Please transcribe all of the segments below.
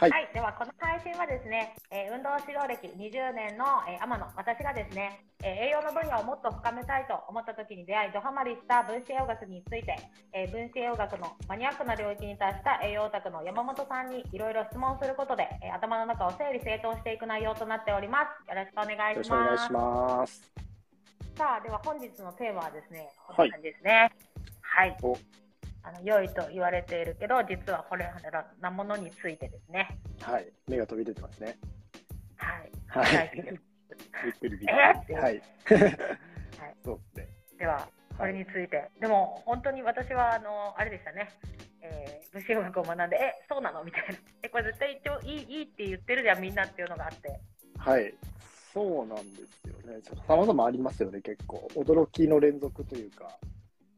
はい、はい、ではこの配信はですね、えー運動指導歴20年の、えー天野私がですね、えー栄養の分野をもっと深めたいと思った時に出会いドハマりした分子栄養学について、えー分子栄養学のマニアックな領域に達した栄養オタクの山本さんにいろいろ質問することで、えー頭の中を整理整頓していく内容となっております。よろしくお願いよろししますくお願いします。さあでは本日のテーマはですねこはい。んな感じですね。はい、おあの良いと言われているけど実はこれなものについてですねはい、目が飛び出てますね。はいはい。はいびっくりびっくり。えーはい。そうですね。では、これについて、でも本当に私はあのあれでしたね、えー、物理学を学んで、え、そうなの？みたいな、え、これ絶対一応いいいいって言ってるじゃん、みんなっていうのがあって、はい。そうなんですよね。さまざまありますよね、結構。驚きの連続というか、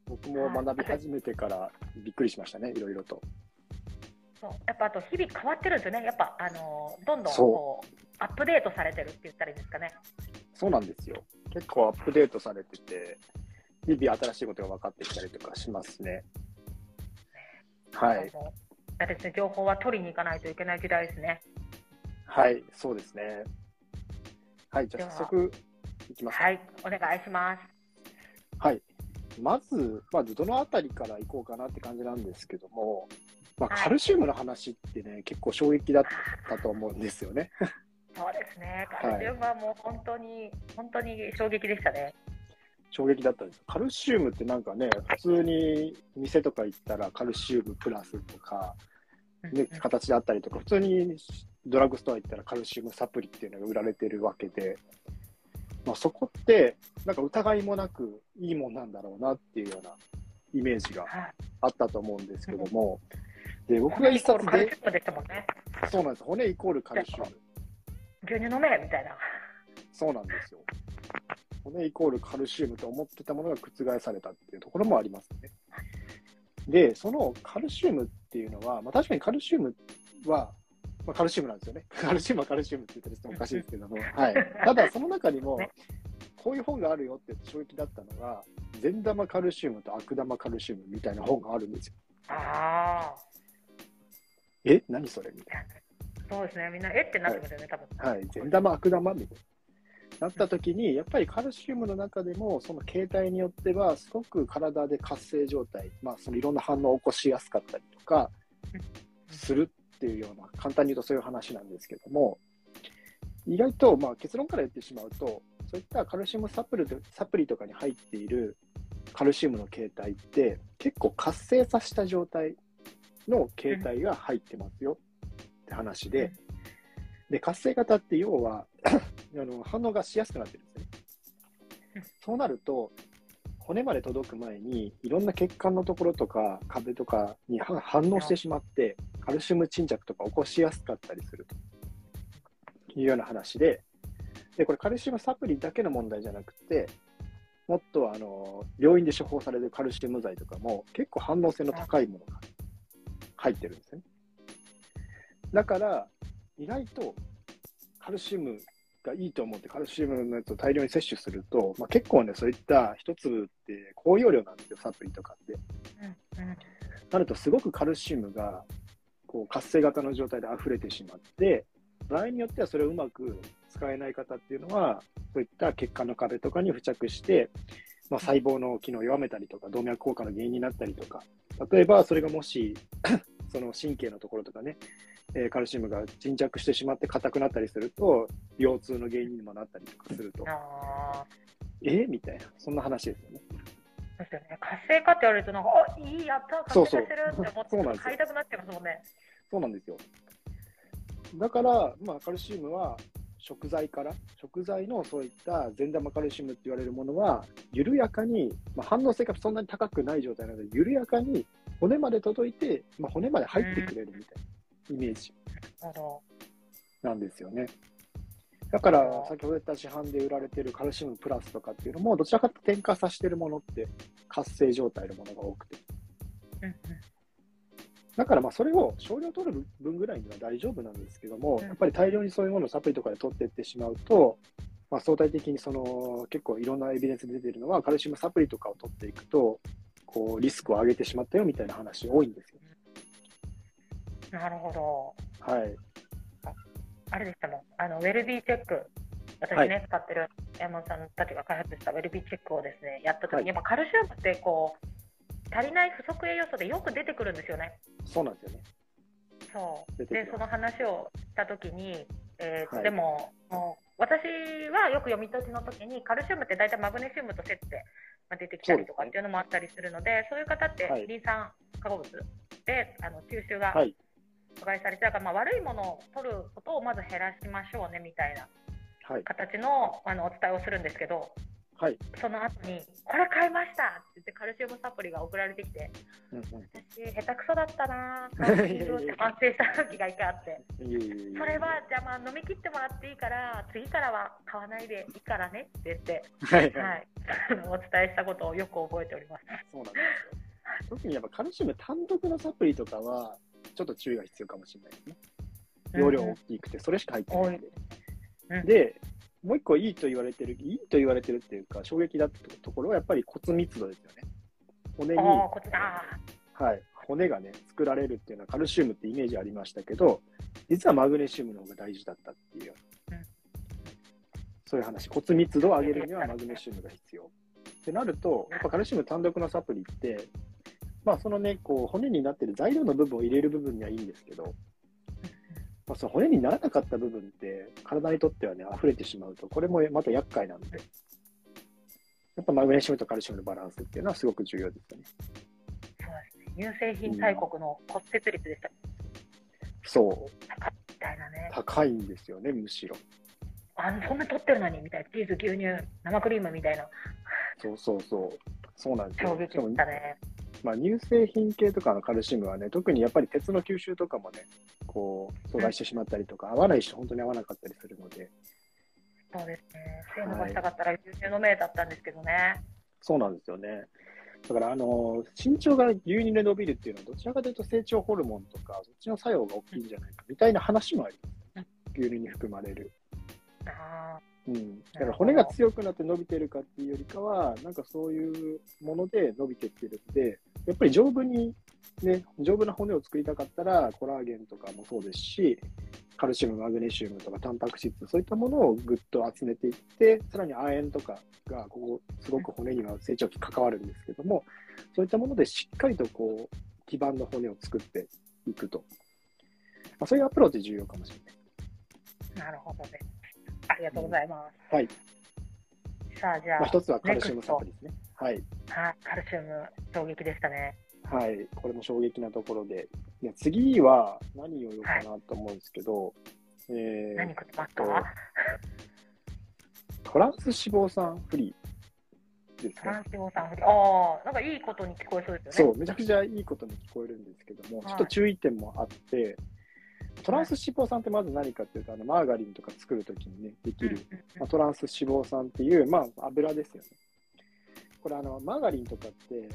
僕も学び始めてからびっくりしましたね、いろいろと。そうやっぱあと日々変わってるんですよね、やっぱあのどんどんこうアップデートされてるって言ったらいいんですかね。そうなんですよ。結構アップデートされてて、日々新しいことが分かってきたりとかしますね。はい。だですね、情報は取りに行かないといけない時代ですね。はい、そうですね。はい、じゃあ早速いきますか。はい、お願いします。はい。まず、まずどのあたりからいこうかなって感じなんですけども、まあ、はいカルシウムの話ってね、結構衝撃だったと思うんですよね。そうですね、いカルシウムはもう本当に、本当に衝撃でしたね。衝撃だったんです。カルシウムってなんかね、普通に店とか行ったらカルシウムプラスとか、ね、形であったりとか、普通にドラッグストア行ったらカルシウムサプリっていうのが売られてるわけで、まあ、そこって、なんか疑いもなくいいもんなんだろうなっていうようなイメージがはいあったと思うんですけども、で僕が一冊で。そうなんです、骨イコールカルシウム。牛乳飲めみたいな。そうなんですよ。骨イコールカルシウムと思ってたものが覆されたっていうところもありますね。で、そのカルシウムっていうのは、まあ、確かにカルシウムは、まあ、カルシウムなんですよね。カルシウムはカルシウムって言ったらちょっとおかしいですけども、はい。ただ、その中にもね、こういう本があるよって衝撃だったのが、善玉カルシウムと悪玉カルシウムみたいな本があるんですよ。ああ、え？何それ？みたいそうですね、みんな、えってなってますよね、多分。な。はい。善玉悪玉みたいな。なった時に、やっぱりカルシウムの中でも、その形態によっては、すごく体で活性状態、まあ、そのいろんな反応を起こしやすかったりとかするっていうような、簡単に言うとそういう話なんですけども、意外と、まあ、結論から言ってしまうと、そういったカルシウムサプリとサプリとかに入っているカルシウムの形態って、結構活性させた状態の形態が入ってますよって話で、で活性型って要は あの反応がしやすくなってるんですねうん。そうなると、骨まで届く前に、いろんな血管のところとか壁とかには反応してしまって、カルシウム沈着とか起こしやすかったりするというような話で、でこれ、カルシウムサプリだけの問題じゃなくて、もっとあの病院で処方されるカルシウム剤とかも結構反応性の高いものが入ってるんですね。だから、意外とカルシウムがいいと思ってカルシウムのやつを大量に摂取すると、まあ、結構ね、そういった一粒って高容量なんですよ、サプリとかって。なると、すごくカルシウムがこう活性型の状態で溢れてしまって、場合によってはそれをうまく使えない方っていうのは、そういった血管の壁とかに付着して、まあ、細胞の機能を弱めたりとか、動脈硬化の原因になったりとか、例えばそれがもし、その神経のところとかね、えーカルシウムが沈着してしまって硬くなったりすると、腰痛の原因にもなったりとかすると、ああ、えみたいな、そんな話ですよね。ですよね。活性化って言われると、なんか、あいい、やった、活性化してるって思って、そう買いたくなっちゃいますもんね。そうなんですよ。だから、まあ、カルシウムは食材から、食材のそういった善玉カルシウムって言われるものは、緩やかに、まあ、反応性がそんなに高くない状態なので、緩やかに骨まで届いて、まあ、骨まで入ってくれるみたいなイメージなんですよね。だから、先ほど言った市販で売られているカルシウムプラスとかっていうのも、どちらかというと添加させてるものって活性状態のものが多くて。ど。うんうんだからまあそれを少量取る分ぐらいには大丈夫なんですけども、うんやっぱり大量にそういうものをサプリとかで取っていってしまうと、まあ、相対的にその結構いろんなエビデンスで出ているのは、カルシウムサプリとかを取っていくと、こうリスクを上げてしまったよみたいな話多いんですよ。なるほど。はい。あれでしたもん、あのウェルビーチェック、私ね、はい。使ってる山本さんたちが開発したウェルビーチェックをですね、やった時に、はい。やっぱカルシウムってこう、足りない不足栄養素でよく出てくるんですよね。そうなんですよね。そう。でその話をしたときに、えーはい。でももう私はよく読み解きの時にカルシウムって大体マグネシウムとセットでまあ出てきたりとかっていうのもあったりするのでそういう方ってはい。リン酸化合物であの吸収がはい。阻害されちゃうから、まあ、悪いものを取ることをまず減らしましょうねみたいなはい。形のあのお伝えをするんですけどはい。その後にこれ買いましたって言ってカルシウムサプリが送られてきてうんうん私下手くそだったなって反省した時が一回あって。それはじゃあまあ飲み切ってもらっていいから次からは買わないでいいからねって言って、はいははい。い、お伝えしたことをよく覚えております。そうなんですよ。特にやっぱカルシウム単独のサプリとかは、ちょっと注意が必要かもしれないですね。容量大きくて、それしか入ってないんで。うんで、もう一個いいと言われてる、いいと言われてるっていうか、衝撃だったところはやっぱり骨密度ですよね。骨に、はい、骨がね、作られるっていうのはカルシウムってイメージありましたけど、実はマグネシウムの方が大事だったっていう、うんそういう話、骨密度を上げるにはマグネシウムが必要。ってなると、やっぱカルシウム単独のサプリって、まあそのね、こう骨になってる材料の部分を入れる部分にはいいんですけど、まあ、その骨にならなかった部分って、体にとってはね、溢れてしまうと、これもまた厄介なので、やっぱマグネシウムとカルシウムのバランスっていうのはすごく重要ですよね。そうですね乳製品大国の骨折率でしたそう、高いみたいなね高いんですよね、むしろ。あのそんな取ってるのにみたいなチーズ牛乳生クリームみたいなそうそうそう。そうなんですよ。衝撃たねまあ、乳製品系とかのカルシウムはね、特にやっぱり鉄の吸収とかもね、こう、阻害してしまったりとか、合わない人、本当に合わなかったりするので、そうですね。背伸ばしたかったら牛乳飲めだったんですけどね、そうなんですよね。だから、あの、身長が牛乳で伸びるっていうのは、どちらかというと成長ホルモンとか、そっちの作用が大きいんじゃないか、みたいな話もあります、ね。牛乳に含まれる。あうん。だから骨が強くなって伸びてるかっていうよりかは、なんかそういうもので伸びてってるんで、やっぱり丈夫に、ね、丈夫な骨を作りたかったら、コラーゲンとかもそうですし、カルシウム、マグネシウムとか、タンパク質、そういったものをぐっと集めていって、さらに亜鉛とかが、ここ、すごく骨には成長期関わるんですけども、そういったものでしっかりとこう、基盤の骨を作っていくと。まあ、そういうアプローチ重要かもしれない。あなるほどねありがとうございます、はい。さあじゃあ、まあ、一つはカルシウムサプリですね。はい。はい、カルシウム衝撃でしたね。はい、これも衝撃なところで、いや次は何を言おうかなと思うんですけど、えー何食ってますか、トランス脂肪酸フリーですね。トラン。ス脂肪酸フリー。ああなんかいいことに聞こえそうですよね。そう、めちゃくちゃいいことに聞こえるんですけども、はい。ちょっと注意点もあって、トランス脂肪酸ってまず何かっていうと、あのマーガリンとか作るときにね、できる、まあ、トランス脂肪酸っていう、まあ、油ですよね。これあの、マーガリンとかって、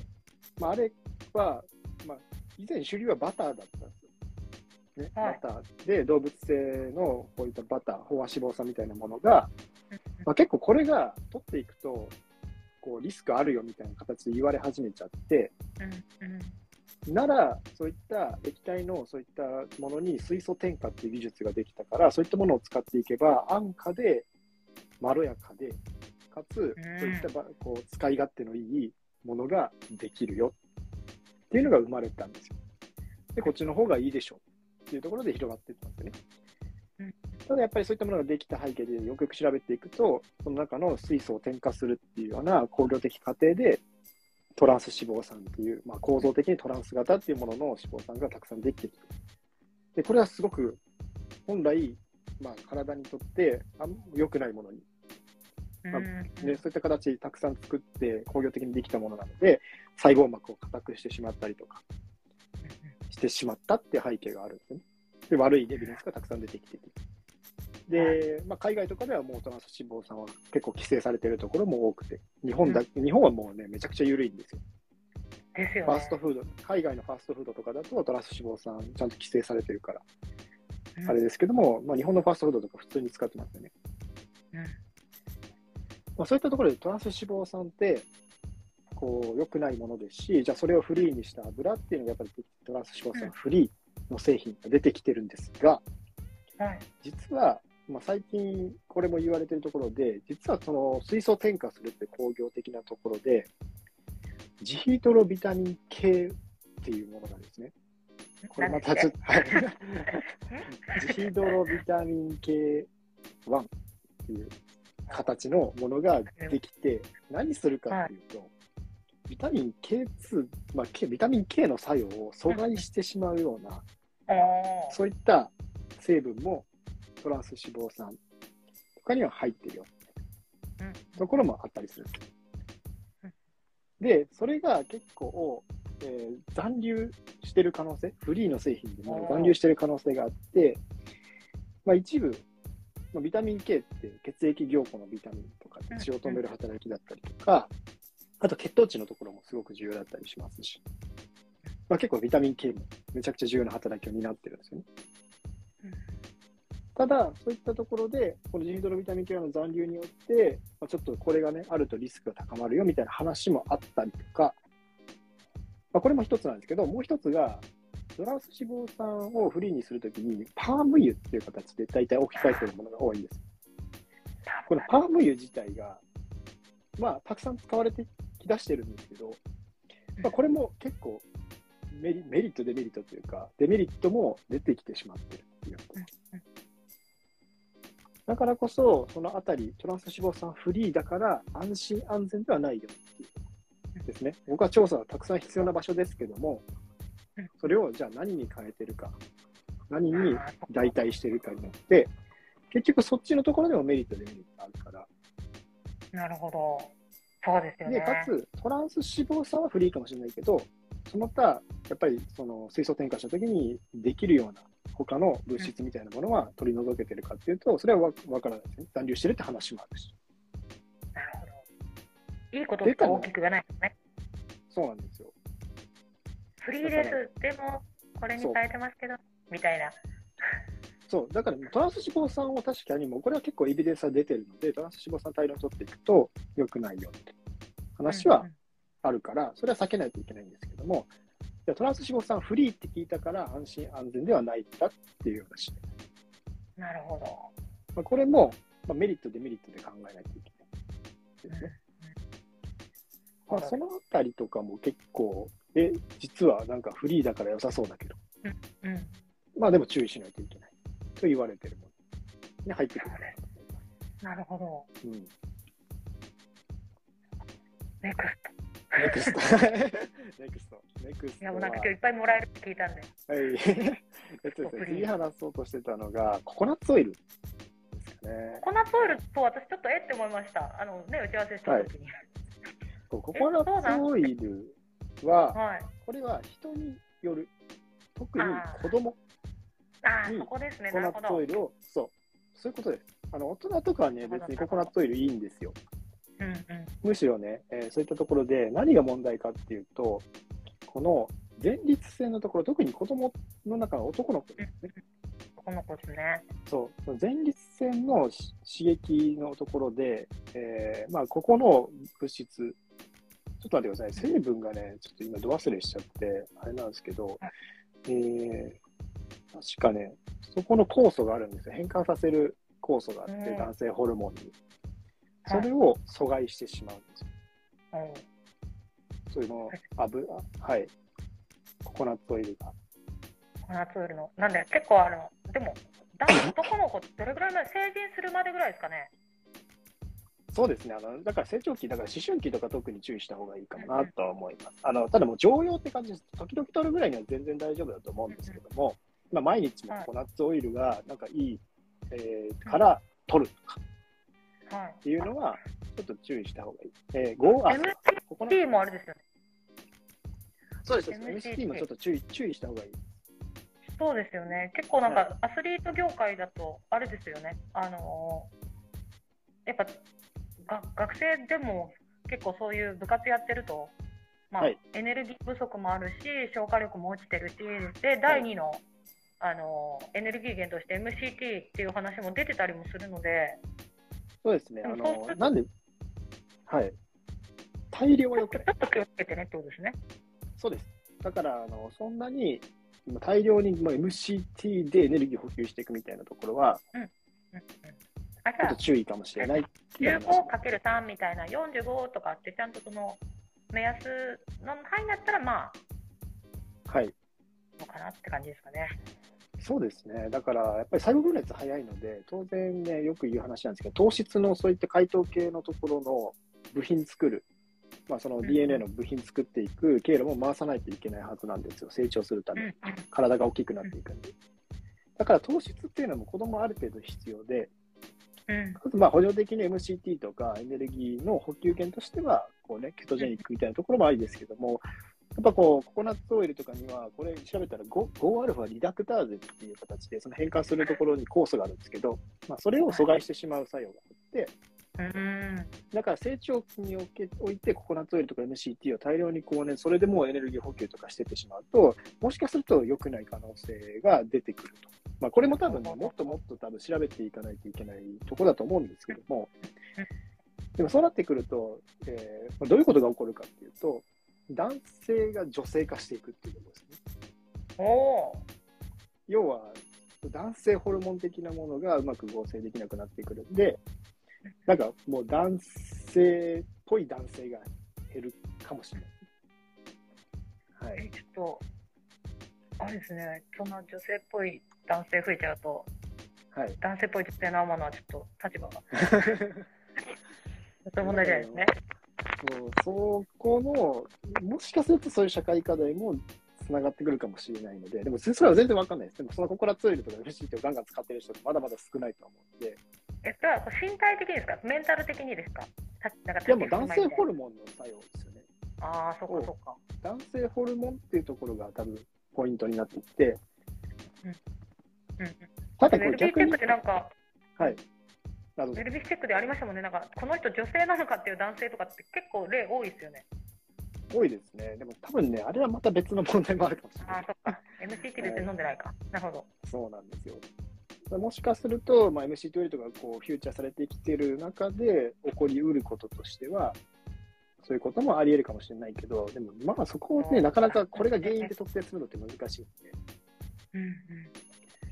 まあ、あれは、まあ、以前主流はバターだったんですよ。ね、はい。バターで動物性のこういったバター、飽和脂肪酸みたいなものが、うんまあ、結構これが取っていくと、こうリスクあるよみたいな形で言われ始めちゃって、なら、そういった液体のそういったものに水素添加っていう技術ができたから、そういったものを使っていけば、安価で、まろやかで、かつ、うんそういったばこう使い勝手のいいものができるよっていうのが生まれたんですよ。で、こっちの方がいいでしょうっていうところで広がっていったんですよねうん。ただやっぱりそういったものができた背景でよくよく調べていくと、その中の水素を添加するっていうような工業的過程で、トランス脂肪酸っていう、まあ、構造的にトランス型っていうものの脂肪酸がたくさんできている。で、これはすごく本来、まあ、体にとってあん良くないものに、まあね、そういった形でたくさん作って工業的にできたものなので、細胞膜を硬くしてしまったりとかしてしまったっていう背景があるんですよね。で、悪いエビデンスがたくさん出てきてて。で、まあ、海外とかではもうトランス脂肪酸は結構規制されてるところも多くて、日本だ、日本はもうね、めちゃくちゃ緩いんですよ。ですよね。ファーストフード、海外のファーストフードとかだとトランス脂肪酸ちゃんと規制されてるから、うん。あれですけども、まあ、日本のファーストフードとか普通に使ってますよね。うん。まあ、そういったところでトランス脂肪酸って、こう、良くないものですし、じゃあそれをフリーにした油っていうのがやっぱりトランス脂肪酸フリーの製品が出てきてるんですが、はい。実は、まあ、最近これも言われてるところで、実はその水素添加するって工業的なところで、ジヒドロビタミン系っていうものがですね、これまたちょっと、はい。ジヒドロビタミン系1っていう形のものができて、何するかっていうと、ビタミン K2、まあ、K ビタミン K の作用を阻害してしまうような、そういった成分もトランス脂肪酸。とかには入ってるよ。うん。ところもあったりする。うん。で、それが結構、えー残留してる可能性、フリーの製品でも残留してる可能性があって、まあ、一部、まあ、ビタミン K って血液凝固のビタミンとか血を止める働きだったりとか、あと血糖値のところもすごく重要だったりしますし、まあ、結構ビタミン K もめちゃくちゃ重要な働きを担ってるんですよね。ただ、そういったところで、このジンヒドロビタミン系の残留によって、まあ、ちょっとこれがね、あるとリスクが高まるよみたいな話もあったりとか、まあ、これも一つなんですけど、もう一つが、トランス脂肪酸をフリーにするときに、パーム油っていう形で大体置き換えてるものが多いんです。このパーム油自体が、まあ、たくさん使われてきだしてるんですけど、まあ、これも結構メリメリット、デメリットというか、デメリットも出てきてしまってるっていうことですだからこそ、そのあたり、トランス脂肪酸フリーだから安心安全ではないよっていうですね。僕は調査はたくさん必要な場所ですけどもうん、それをじゃあ何に変えてるか、何に代替してるかによって、結局そっちのところでもメリット、デメリットあるから。なるほど。そうですよね。で、かつ、トランス脂肪酸はフリーかもしれないけど、その他、やっぱりその水素添加したときにできるような他の物質みたいなものは取り除けてるかっていうと、それはわわからないですね。残留してるって話もあるし。なるほど。いいことしか大きく言わないですね。そうなんですよ。フリーです。でも、これに変えてますけど、みたいな。そう、だからトランス脂肪酸を確かにもう、これは結構エビデンスが出てるので、トランス脂肪酸大量に取っていくと良くないよって話はあるから、それは避けないといけないんですけども、じゃあトランス脂肪酸フリーって聞いたから安心安全ではないんだっていう話で、うんなるほど。まあ、これも、まあ、メリット、デメリットで考えないといけないですね。まあ、そのあたりとかも結構、え、実はなんかフリーだから良さそうだけど、うん。まあでも注意しないといけないと言われてるものに入ってくるかなと思います。なるほど。うんネクスネクスト。ネクスト。ネクスト。トいや、もうなんかは今日いっぱいもらえるって聞いたんで。はい。えっとですね、次話そうとしてたのが、ココナッツオイルですかね。ココナッツオイルと私ちょっとえって思いました。あのね、打ち合わせした時に。こうココナッツオイルは、はい。これは人による、特に子供、ああ、うんそこですね。ココナなるほど。ッツオイルを、そう、そういうことです。あの大人とかはね、別にココナッツオイルいいんですよ。うんうん。むしろね、えーそういったところで何が問題かっていうと、この前立腺のところ、特に子供の中の男の子ですね。この子ですね。そう、前立腺のし刺激のところで、えーまあ、ここの物質、ちょっと待ってください、成分がね、ちょっと今、ど忘れしちゃって、あれなんですけど、えー確かね、そこの酵素があるんですよ、変換させる酵素があって、うん男性ホルモンに。はいそれを阻害してしまうんですよ。うん。そういうの、油、はい、ココナッツオイルが。ココナッツオイルの。なんで、結構あの、でも、だ男の子、どれぐらい前、成人するまでぐらいですかね。そうですねあの、だから成長期、だから思春期とか特に注意した方がいいかもなとは思います。あのただもう常用って感じです。時々取るぐらいには全然大丈夫だと思うんですけども、まあ、毎日もココナッツオイルがなんかいい、えーから取るとかはい。っていうのは、ちょっと注意した方がいい。えー、ゴーあココナ MCT もあれですよね。そうです、そう MCT もちょっと注意注意した方がいい。そうですよね。結構なんか、アスリート業界だと、あれですよね。あのーやっぱ、が学生でも結構そういう部活やってると、まあ、はいエネルギー不足もあるし、消化力も落ちてるし、で、第2の、あのーエネルギー源として MCT っていう話も出てたりもするので、そうですね。あのなんで、はい。大量は良くない。ちょっと気をつけてねってことですね。そうです。だから、あのそんなに、今大量にまあ MCT でエネルギー補給していくみたいなところは、うんうんあじちょっゃと注意かもしれないっていう話。15×3 みたいな45とかってちゃんとその目安の範囲だったらまあはい。のかなって感じですかね。そうですね。だから、やっぱり細胞分裂早いので、当然ね、よく言う話なんですけど、糖質のそういった解凍系のところの部品作る、まあ、そのん DNA の部品作っていく経路も回さないといけないはずなんですよ。成長するために。体が大きくなっていくんで。だから糖質っていうのも子供ある程度必要で、うんまあ補助的に MCT とかエネルギーの補給源としては、こうね、ケトジェニックみたいなところもありですけども、やっぱこう、ココナッツオイルとかには、これ調べたら 5- 5α リダクターゼっていう形で、その変換するところに酵素があるんですけど、まあ、それを阻害してしまう作用があって、うん。だから成長期におけおいてココナッツオイルとか MCT を大量にこうね、それでもうエネルギー補給とかしてってしまうと、もしかすると良くない可能性が出てくると。まあ、これも多分ね、もっともっと多分調べていかないといけないところだと思うんですけども、でもそうなってくると、えーまあどういうことが起こるかっていうと、男性が女性化していくっていうことですね。おお要は、男性ホルモン的なものがうまく合成できなくなってくるんで、なんかもう男性っぽい男性が減るかもしれない。はい。えちょっとあれですねそんな女性っぽい男性増えちゃうとはい。男性っぽい女性の天野はちょっと立場がそういう問題じゃないですね。そうそこの、もしかするとそういう社会課題もつながってくるかもしれないので、でもそれは全然わかんないです。でもそのココナッツオイルとか MCT をガンガン使ってる人ってまだまだ少ないと思うんで、えそれはこう身体的にですか？メンタル的にですかたなんかで。も男性ホルルモンの作用ですよね。ああそっかそっか。男性ホルモンっていうところが多分ポイントになっていて、うん。うんただこれ逆になんかはい。など。ウェルビーチェックでありましたもんね。なんかこの人女性なのかっていう男性とかって結構例多いですよね。多いですね。でも多分ね、あれはまた別の問題もあるかもしれない。ああそっか。MCT 別に飲んでないか、なるほど。そうなんですよ。もしかすると、まあ、MCT オイルとかこうフューチャーされてきてる中で起こりうることとしては、そういうこともあり得るかもしれないけど、でもまあそこをね、なかなかこれが原因で特定するのって難しいんで、うんうん。い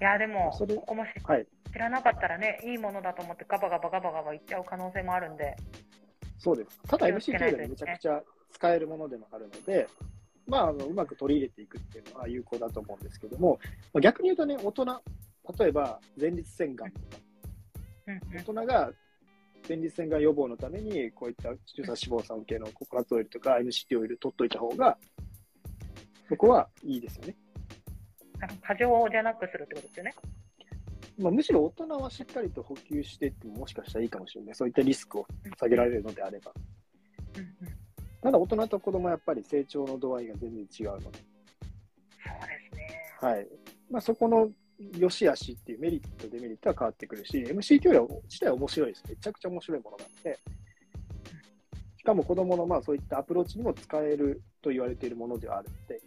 やでもそれここもしはい、知らなかったらねいいものだと思ってガバガバガバガバいっちゃう可能性もあるんでそうです。ただ MCT オイルないとはめちゃくちゃ使えるものでもあるので、まあ、あのうまく取り入れていくっていうのは有効だと思うんですけども、まあ逆に言うとね、大人、例えば前立腺がんとか、大人が前立腺がん予防のために、こういった中鎖脂肪酸系のココナッツオイルとか MCT オイル取っといた方が、そこはいいですよね。過剰じゃなくするってことですよねまあ、むしろ大人はしっかりと補給していってももしかしたらいいかもしれない。そういったリスクを下げられるのであれば。うんうんただ大人と子供はやっぱり成長の度合いが全然違うので、そうですねはい。まあ、そこの良し悪しっていうメリット、デメリットは変わってくるし、MCT オイル自体は面白いです。めちゃくちゃ面白いものなので、しかも子供のまあそういったアプローチにも使えると言われているものではあるので、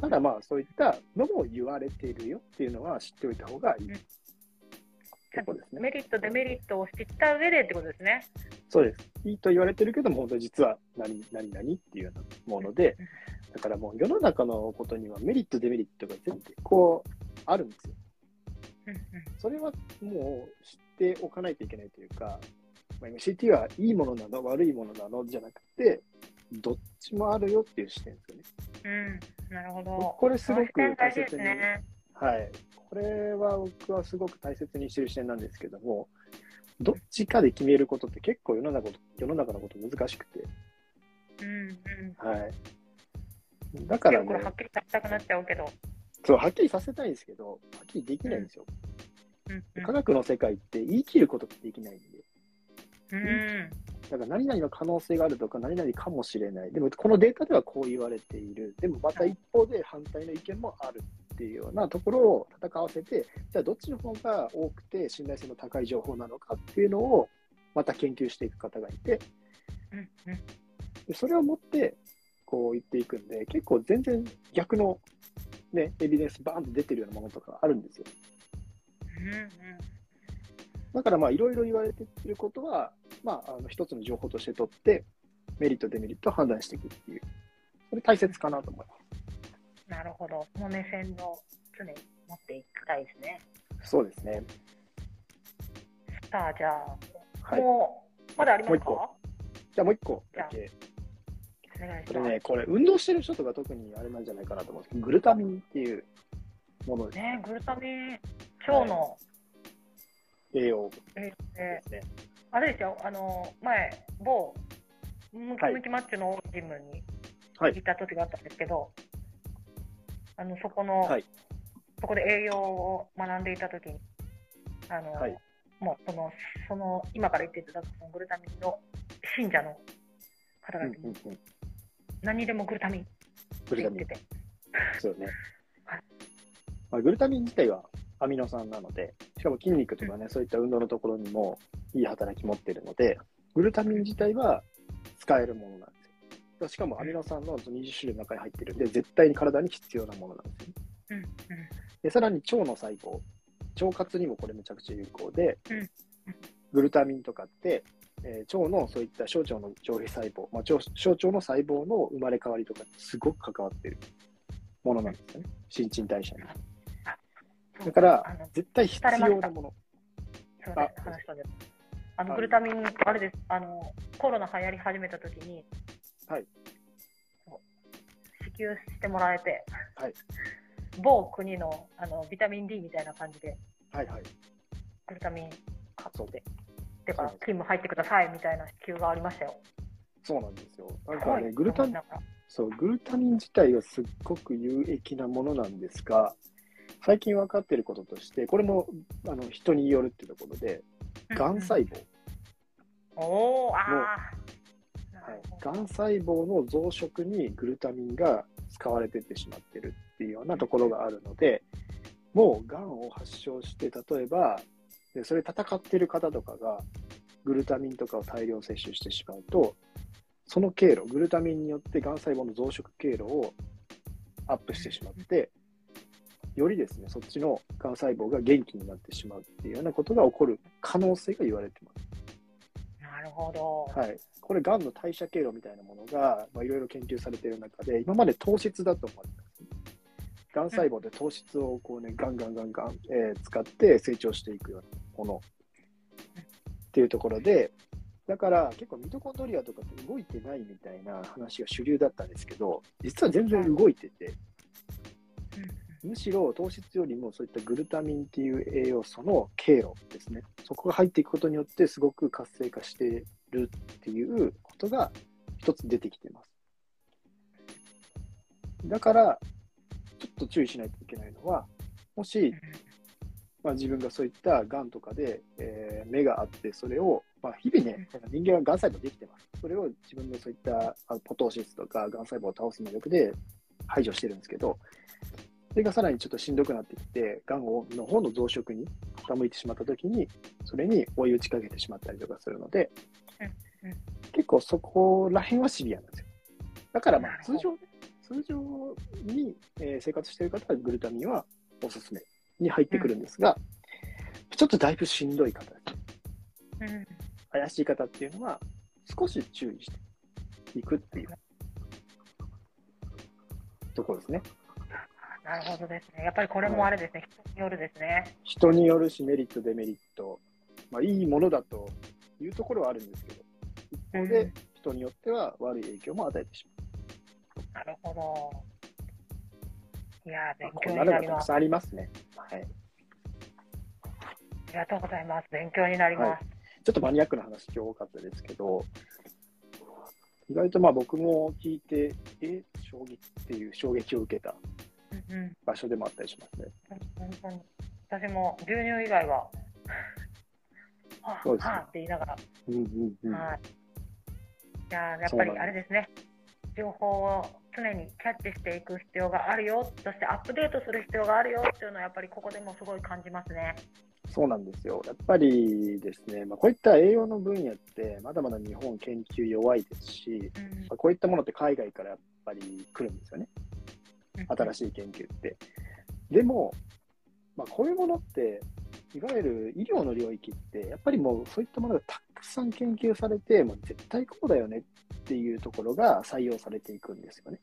ただまあそういったのも言われているよっていうのは知っておいた方がいいうんメリット、デメリットを知った上でってことですね。そうです。いいと言われてるけども、本当に実は何、何、何っていうようなもので、だからもう世の中のことにはメリット、デメリットが全然こうあるんですよ。それはもう知っておかないといけないというか、まあ、MCT はいいものなの、悪いものなのじゃなくて、どっちもあるよっていう視点ですよね。うん、なるほど。これすごく大切にすね。はい。これは僕はすごく大切にしてる視点なんですけども、どっちかで決めることって結構世の中の世の中のこと難しくて、うんうん。はい。だからねこれ、はっきりさせたくなっちゃうけど。そう、はっきりさせたいんですけど、はっきりできないんですよ。うんうん科学の世界って言い切ることってできないんで、うんだから何々の可能性があるとか、何々かもしれない。でも、このデータではこう言われている。でも、また一方で反対の意見もあるっていうようなところを戦わせて、じゃあどっちの方が多くて信頼性の高い情報なのかっていうのを、また研究していく方がいて、でそれを持って、こう言っていくんで、結構全然逆の、ね、エビデンスバーンと出てるようなものとかあるんですよ。うんだからまあいろいろ言われていることは、まあ、あの一つの情報として取って、メリット、デメリットを判断していくっていう、それ大切かなと思います。なるほほど。その目線を常に持っていきたいですね。そうですね。さあ、じゃあ、はい。もう、まだありますか？もじゃあもう一個だけ。お願いします。これね、これ運動してる人とか特にあれなんじゃないかなと思うんですけど、グルタミンっていうものですね、グルタミン、腸の、栄養えーですね。あれですよ、あの、前、某、ムキはいムキマッチョのジムにはい行った時があったんですけど、あの、そこの、はいそこで栄養を学んでいた時に、あの、はいもうその、その、今から言っていただくそのグルタミンの信者の方うん々に、うんうん。何にでもグルタミンってグルタミン言って。て、そうよね はい。まあ、グルタミン自体はアミノ酸なので、しかも筋肉とかね、そういった運動のところにもいい働き持っているので、グルタミン自体は使えるものなんですよ。しかもアミノ酸の20種類の中に入っているんで、絶対に体に必要なものなんですよね。うん、うん、で、さらに腸の細胞、腸活にもこれめちゃくちゃ有効でうん、グルタミンとかって、えー腸のそういった小腸の上皮細胞、まあ、腸小腸の細胞の生まれ変わりとかにすごく関わっているものなんですよね。新陳代謝に。だから絶対必要なもの。そうです、話したんです。あの、グルタミン、あれです、あの、コロナ流行り始めた時に、はい。支給してもらえて、はい。某国の、あの、ビタミン D みたいな感じで、はいはい。グルタミン買そうって、てかそうです、勤務入ってくださいみたいな支給がありましたよ。そうなんですよ。なんかね、グルタミンそう、グルタミン自体はすっごく有益なものなんですが、最近分かっていることとして、これもあの人によるっていうところで、がん細胞、おお、ああ。はい、がん細胞の増殖にグルタミンが使われてってしまってるっていうようなところがあるので、もうがんを発症して、例えば、でそれ戦ってる方とかが、グルタミンとかを大量摂取してしまうと、その経路、グルタミンによってがん細胞の増殖経路をアップしてしまって、よりですね、そっちのがん細胞が元気になってしまうっていうようなことが起こる可能性が言われてます。なるほど。はい、これ、がんの代謝経路みたいなものが、まあ、いろいろ研究されている中で、今まで糖質だと思われて。がん細胞で糖質をこう、ね、ガンガンガンガン、えー使って成長していくようなもの。っていうところで、だから結構ミトコンドリアとかって動いてないみたいな話が主流だったんですけど、実は全然動いてて、むしろ糖質よりもそういったグルタミンっていう栄養素の経路ですね、そこが入っていくことによって、すごく活性化してるっていうことが一つ出てきてます。だから、ちょっと注意しないといけないのは、もし、まあ、自分がそういったがんとかで、えー目があって、それを、まあ、日々ね、人間はがん細胞できてます。それを自分のそういったあポトーシスとかがん細胞を倒す能力で排除してるんですけど、それがさらにちょっとしんどくなってきて、がんをの方の増殖に傾いてしまったときに、それに追い打ちかけてしまったりとかするのでうんうん、結構そこら辺はシビアなんですよ。だからまあ通常ね、通常に、えー生活している方はグルタミンはおすすめに入ってくるんですが、ちょっとだいぶしんどい方ですね。うん怪しい方っていうのは少し注意していくっていうところですね。なるほどですね。やっぱりこれもあれですね、人によるですね。人によるしメリット、デメリット、まあ、いいものだというところはあるんですけど、一方で人によっては悪い影響も与えてしなるほど。いやー、まう。勉強になります。さんありますね。はい。ありがとうございます。勉強になります。ちょっとマニアックな話今日多かったですけど、意外とまあ僕も聞いて、え、衝撃っていう衝撃を受けた場所でもあったりしますね。本当に私も牛乳以外は、は あ、はあって言いながら、うんうんうん。はい。じゃあ、やっぱりあれですね、情報を常にキャッチしていく必要があるよ、そしてアップデートする必要があるよっていうのは、やっぱりここでもすごい感じますね。そうなんですよ。やっぱりですね、まあ、こういった栄養の分野って、まだまだ日本研究弱いですし、うんまあこういったものって海外からやっぱり来るんですよね。新しい研究って。でも、まあ、こういうものって、いわゆる医療の領域って、やっぱりもうそういったものがたくさん研究されて、もう絶対こうだよねっていうところが採用されていくんですよね。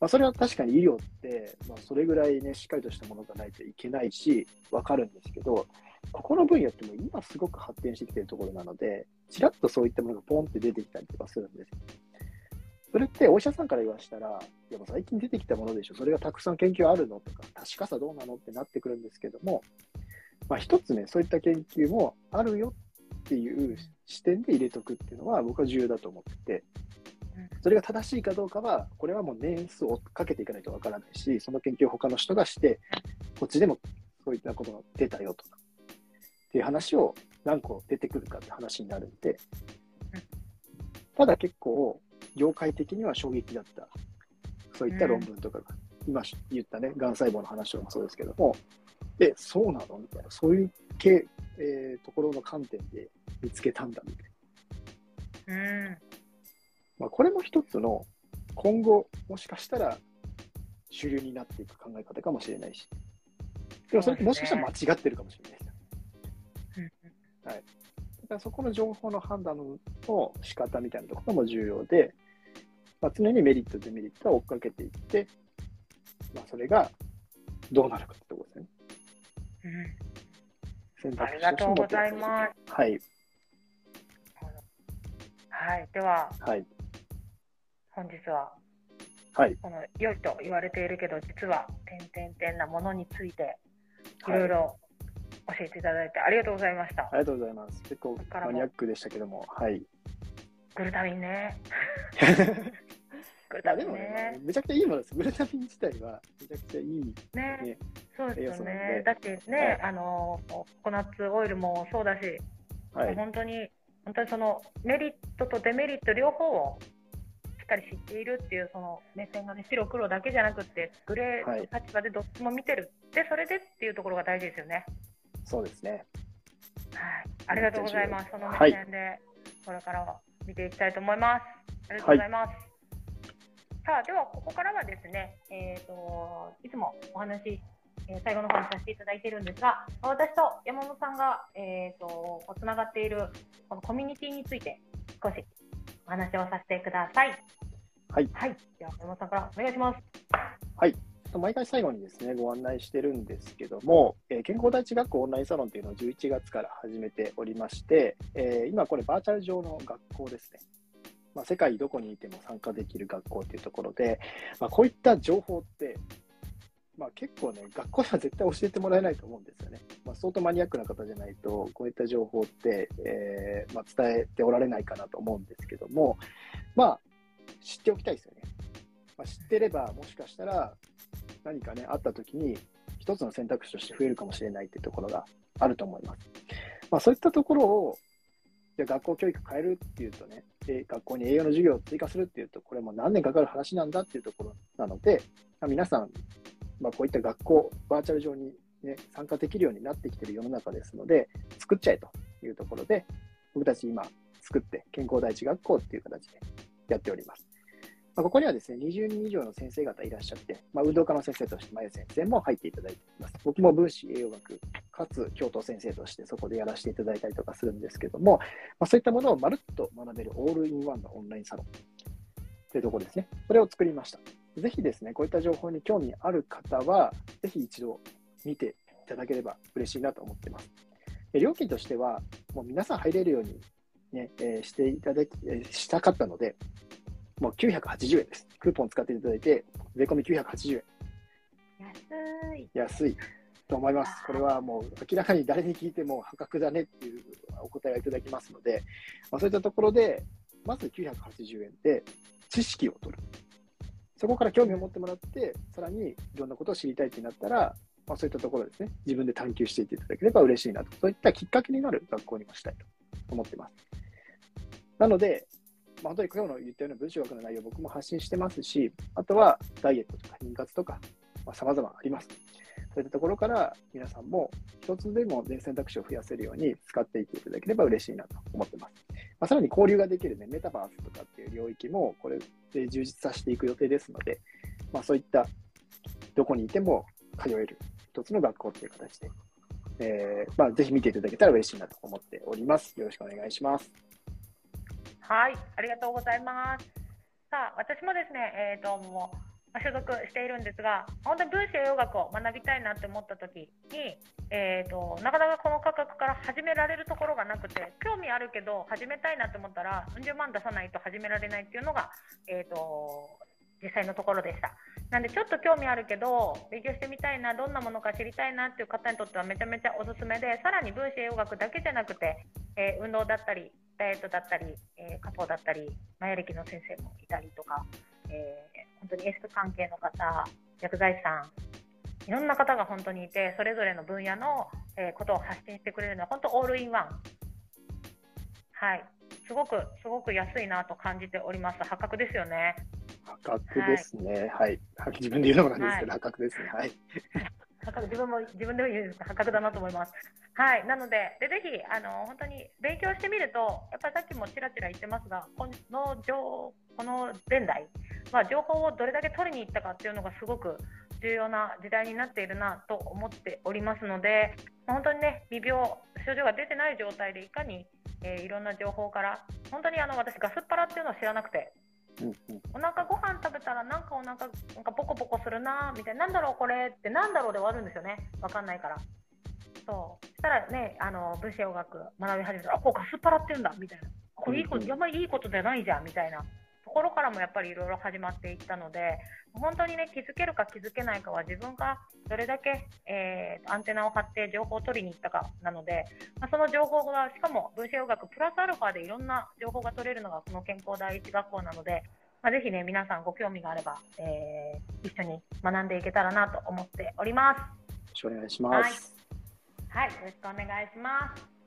まあ、それは確かに医療って、まあ、それぐらいね、しっかりとしたものがないといけないし、わかるんですけど、ここの分野っても今すごく発展してきてるところなので、ちらっとそういったものがポンって出てきたりとかするんですよ。それってお医者さんから言わしたら、いやもう最近出てきたものでしょ、それがたくさん研究あるのとか、確かさどうなの？ってなってくるんですけども、まあ、一つね、そういった研究もあるよっていう視点で入れとくっていうのは、僕は重要だと思ってて、それが正しいかどうかは、これはもう年数をかけていかないとわからないし、その研究を他の人がして、こっちでもそういったことが出たよとか、っていう話を何個出てくるかって話になるんで、ただ結構、業界的には衝撃だった、そういった論文とかが、今言ったね、がん細胞の話もそうですけども、え、そうなの？みたいな、そういう系、えーところの観点で見つけたんだみたいな。うん。まあ、これも一つの今後、もしかしたら主流になっていく考え方かもしれないし、でもそれってもしかしたら間違ってるかもしれないです。うん。だからそこの情報の判断の仕方みたいなところも重要で、まあ、常にメリット、デメリットは追っかけていって、まあ、それがどうなるかってところですね。うん。選ありがとうございます。す。はい、はい。では、はい、本日は、はい、この良いと言われているけど、実は、点々点なものについて、いはい。ろいろ教えていただいてありがとうございました。ありがとうございます。結構マニアックでしたけども、はい。グルタミンね。グルタミンでもねね。、めちゃくちゃいいものです。グルタミン自体はめちゃくちゃいい。ねねそうですよねで。だってね、はいあの、ココナッツオイルもそうだし、はい。本当に、本当にそのメリットとデメリット両方をしっかり知っているっていうその目線がね、白黒だけじゃなくて、グレーの立場でどっちも見てる。で、それでっていうところが大事ですよね。そうですね。はい。ありがとうございます。そのはい目線で、これからは見ていきたいと思います。ありがとうございます。さあ、では、ここからはですね、えっ、と、いつもお話、えー最後の方にさせていただいているんですが、私と山本さんが、えっ、と、つながっている、このコミュニティについて、少しお話をさせてください。はい。はい。では、山本さんからお願いします。毎回最後にですね、ご案内してるんですけども、えー健康第一学校オンラインサロンというのを11月から始めておりまして、えー今これバーチャル上の学校ですね。まあ、世界どこにいても参加できる学校というところで、まあ、こういった情報って、まあ、結構ね、学校では絶対教えてもらえないと思うんですよね。まあ、相当マニアックな方じゃないと、こういった情報って、えーまあ、伝えておられないかなと思うんですけども、まあ、知っておきたいですよね。まあ、知ってれば、もしかしたら何かね、あった時に、一つの選択肢として増えるかもしれないっていうところがあると思います。まあ、そういったところを、じゃあ学校教育変えるっていうとね、で学校に栄養の授業を追加するっていうと、これも何年かかる話なんだっていうところなので、まあ、皆さん、まあ、こういった学校、バーチャル上に、ね、参加できるようになってきてる世の中ですので、作っちゃえというところで、僕たち今作って健康第一学校っていう形でやっております。まあ、ここにはですね、20人以上の先生方いらっしゃって、まあ、運動科の先生として、まゆ先生も入っていただいています。僕も分子栄養学、かつ教頭先生としてそこでやらせていただいたりとかするんですけども、まあ、そういったものをまるっと学べるオールインワンのオンラインサロンというところですね。それを作りました。ぜひですね、こういった情報に興味ある方は、ぜひ一度見ていただければ嬉しいなと思っています。料金としては、もう皆さん入れるように、ねえしていただき、えしたかったので、もう980円です。クーポン使っていただいて、税込み980円。安い。安いと思います。これはもう明らかに誰に聞いても破格だねっていうお答えがいただきますので、まあ、そういったところで、まず980円で知識を取る。そこから興味を持ってもらって、さらにいろんなことを知りたいってなったら、まあ、そういったところですね、自分で探求していっていただければ嬉しいなと、そういったきっかけになる学校にもしたいと思ってます。なので、ま、本当に今日の言ったような文章学の内容を僕も発信してますし、あとはダイエットとか妊活とか、まあ、様々あります。そういったところから皆さんも一つでも全選択肢を増やせるように使っていっていただければ嬉しいなと思ってます。まあ、さらに交流ができる、ね、メタバースとかっていう領域もこれで充実させていく予定ですので、まあ、そういったどこにいても通える一つの学校という形で、えーまあ、ぜひ見ていただけたら嬉しいなと思っております。よろしくお願いします。はい、ありがとうございます。さあ、私もですね、えっ、と、もう、所属しているんですが、本当に分子栄養学を学びたいなって思った時に、えーと、なかなかこの価格から始められるところがなくて、興味あるけど始めたいなと思ったら、うん十万出さないと始められないっていうのが、えーと、実際のところでした。なんでちょっと興味あるけど勉強してみたいなどんなものか知りたいなっていう方にとってはめちゃめちゃおすすめでさらに分子栄養学だけじゃなくて、えー、運動だったりダイエットだったり、えー、家宝だったりマヤ歴の先生もいたりとか、えー、本当にエステ関係の方薬剤師さんいろんな方が本当にいてそれぞれの分野の、えことを発信してくれるのは本当オールインワンはいすごくすごく安いなと感じております破格ですよね破格ですね。はい。はい、自分で言うのもなんですけど、はい、破格ですね。はい。破格自分も自分でも言う破格だなと思います。はい。なので、でぜひあの本当に勉強してみると、やっぱりさっきもちらちら言ってますが、この情この現代、まあ、情報をどれだけ取りに行ったかっていうのがすごく重要な時代になっているなと思っておりますので、本当にね、未病、症状が出てない状態でいかに、えー、いろんな情報から、本当にあの私、ガスっ腹っていうのを知らなくて、お腹ご飯食べたらなんかお腹なんかポコポコするなみたいな。なんだろうこれってなんだろうで終わるんですよね。わかんないから。そう。したらねあの分子栄養学学び始めたらあこうガスパラって言うんだみたいな。これいいこと、あんまりいいことじゃないじゃんみたいなところからもやっぱりいろいろ始まっていったので本当にね気づけるか気づけないかは自分がどれだけ、えー、アンテナを張って情報を取りに行ったかなので、まあ、その情報がしかも分子栄養学プラスアルファでいろんな情報が取れるのがこの健康第一学校なので、まあ、ぜひね皆さんご興味があれば、えー、一緒に学んでいけたらなと思っております。よろしくお願いします。はい、はい、よろしくお願いします。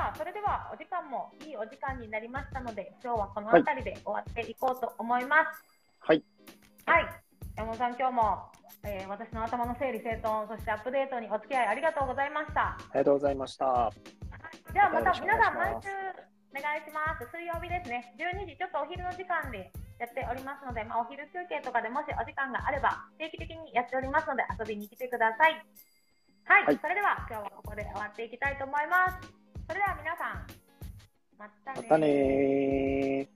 さあ、それではお時間もいいお時間になりましたので、今日はこの辺りで終わっていこうと思います。はい。はい。山本さん、今日も、えー、私の頭の整理整頓、そしてアップデートにお付き合いありがとうございました。ありがとうございました。はい、ではまた皆さん、毎週お願いします。水曜日ですね、12時、ちょっとお昼の時間でやっておりますので、まあ、お昼休憩とかでもしお時間があれば、定期的にやっておりますので、遊びに来てください。はい、はい、それでは今日はここで終わっていきたいと思います。それでは皆さん、またね